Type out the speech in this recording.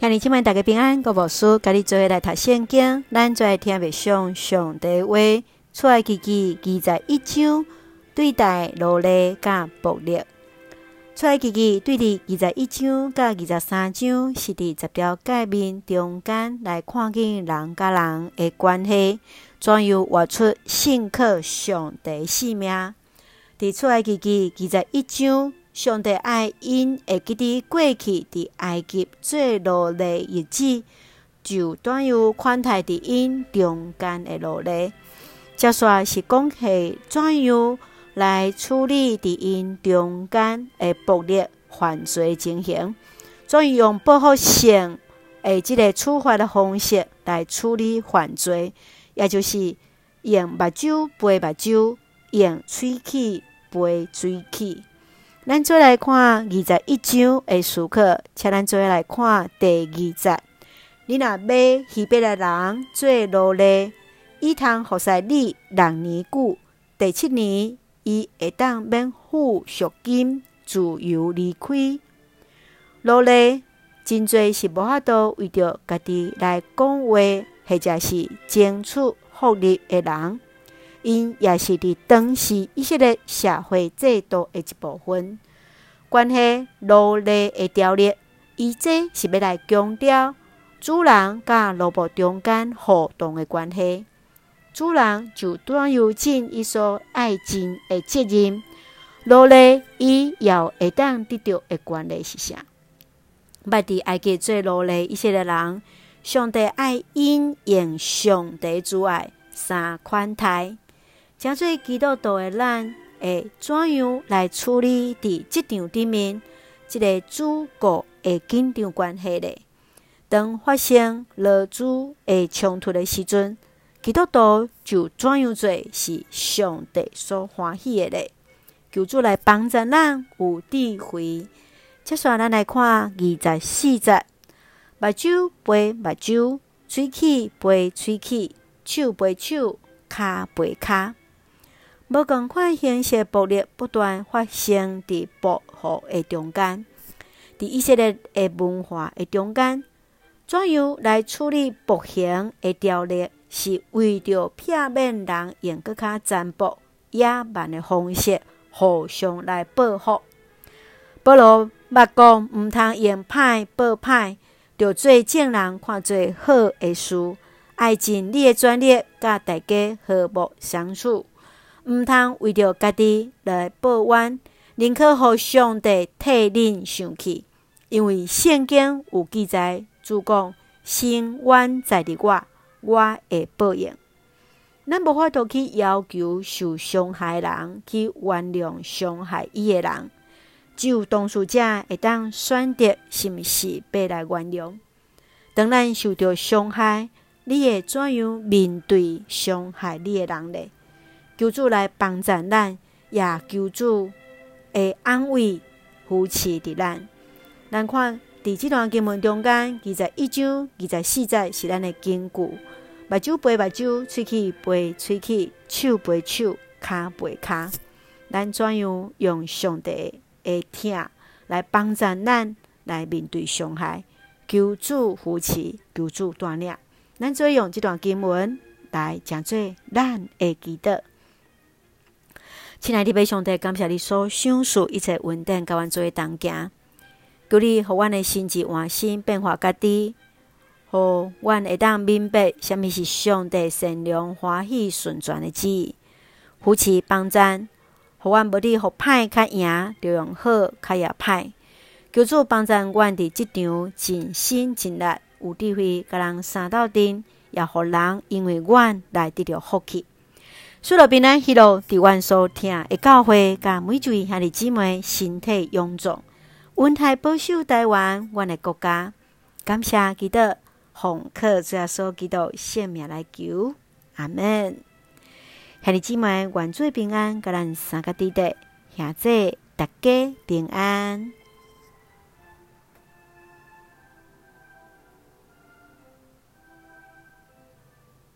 向你今晚大家平安，我无事，甲你做伙来读圣经，咱做来听未上上帝话。出埃及记二十一章对待罗勒甲暴力。出埃及记对伫二十一章甲二十三章是伫十条诫命中间来看见人甲人的关系，怎样活出信靠上帝性命。伫出埃及记二十一章。上帝爱因会记得过去伫埃及做奴隶日子，就断有款待伫因中间的奴隶。接续是讲系怎样来处理伫因中间的暴力犯罪情形，怎样用报复性诶即个处罚的方式来处理犯罪，也就是用目睭背目睭，用喙齿背喙齿。咱再来看二十一章的时刻，请咱再来看第二节。你若买希伯来人做奴隶，伊通服侍你六年久。第七年，伊会当免付赎金，自由离开。奴隶真济是无法度为着家己来讲话，或者是争取福利的人。因也是伫当时以色列社会制度的一部分。关系奴隶的条例，伊这是要来强调主人甲奴仆中间互动的关系。主人就当有尽伊所爱尽的责任，奴隶伊要会当得到的权利是啥？捌伫埃及做奴隶以色列人，上帝爱因用上帝之爱三款待，诚做基督徒的咱。会怎样来处理伫职场里面即个主顾的紧张关系呢？当发生劳资的冲突的时阵，基督徒就怎样做是上帝所欢喜的呢？求主来帮助咱有智慧。接下来，咱来看二十四节：目睭背目睭，喙齿背喙齿，手背手，骹背骹。无共款形式暴力不断发生伫保护的中间，伫以色列的文化的中间，怎样来处理暴行的条例，是为着避免人用更较残暴野蛮的方式互相来报复。保罗捌讲，毋通用歹报歹，着做正人看做好的事，爱尽你的专业，甲大家和睦相处。毋通为着家己来报怨，宁可互上帝替恁想去，因为圣经有记载，主讲：心冤在伫我，我会报应。咱无法度去要求受伤害人去原谅伤害伊的人，只有当事者会当选择是毋是要来原谅。当咱受到伤害，你会怎样面对伤害你的人呢？求主来帮助咱，也求主会安慰扶持的咱。咱看伫这段经文中间，二十一章二十四节是咱的金句。目睭赔目睭，喙齿赔喙齿，手赔手，骹赔骹。咱怎样用上帝的疼来帮助咱来面对伤害？求主扶持，求主带领。咱做用这段经文来讲做咱的祈祷。亲爱的弟兄，感谢你所赏赐一切稳定，甲阮做同行。求你，互阮的心智换新，变化家己，互阮会当明白，什么是上帝善良、欢喜、顺转的旨意。扶持帮赞，互阮无伫互歹较赢，就用好较也歹。求主帮赞阮伫即场尽心尽力，有智慧，甲人三斗阵，也互人因为阮来得到福气。赐乐平安喜乐，伫阮所听的教会，甲每一位兄弟姊妹身体勇壮，温台保守台湾，阮的国家。感谢基督，奉靠主耶稣基督圣名来求，阿门。兄弟姊妹，愿主平安，甲咱三个弟弟，兄弟大家平安。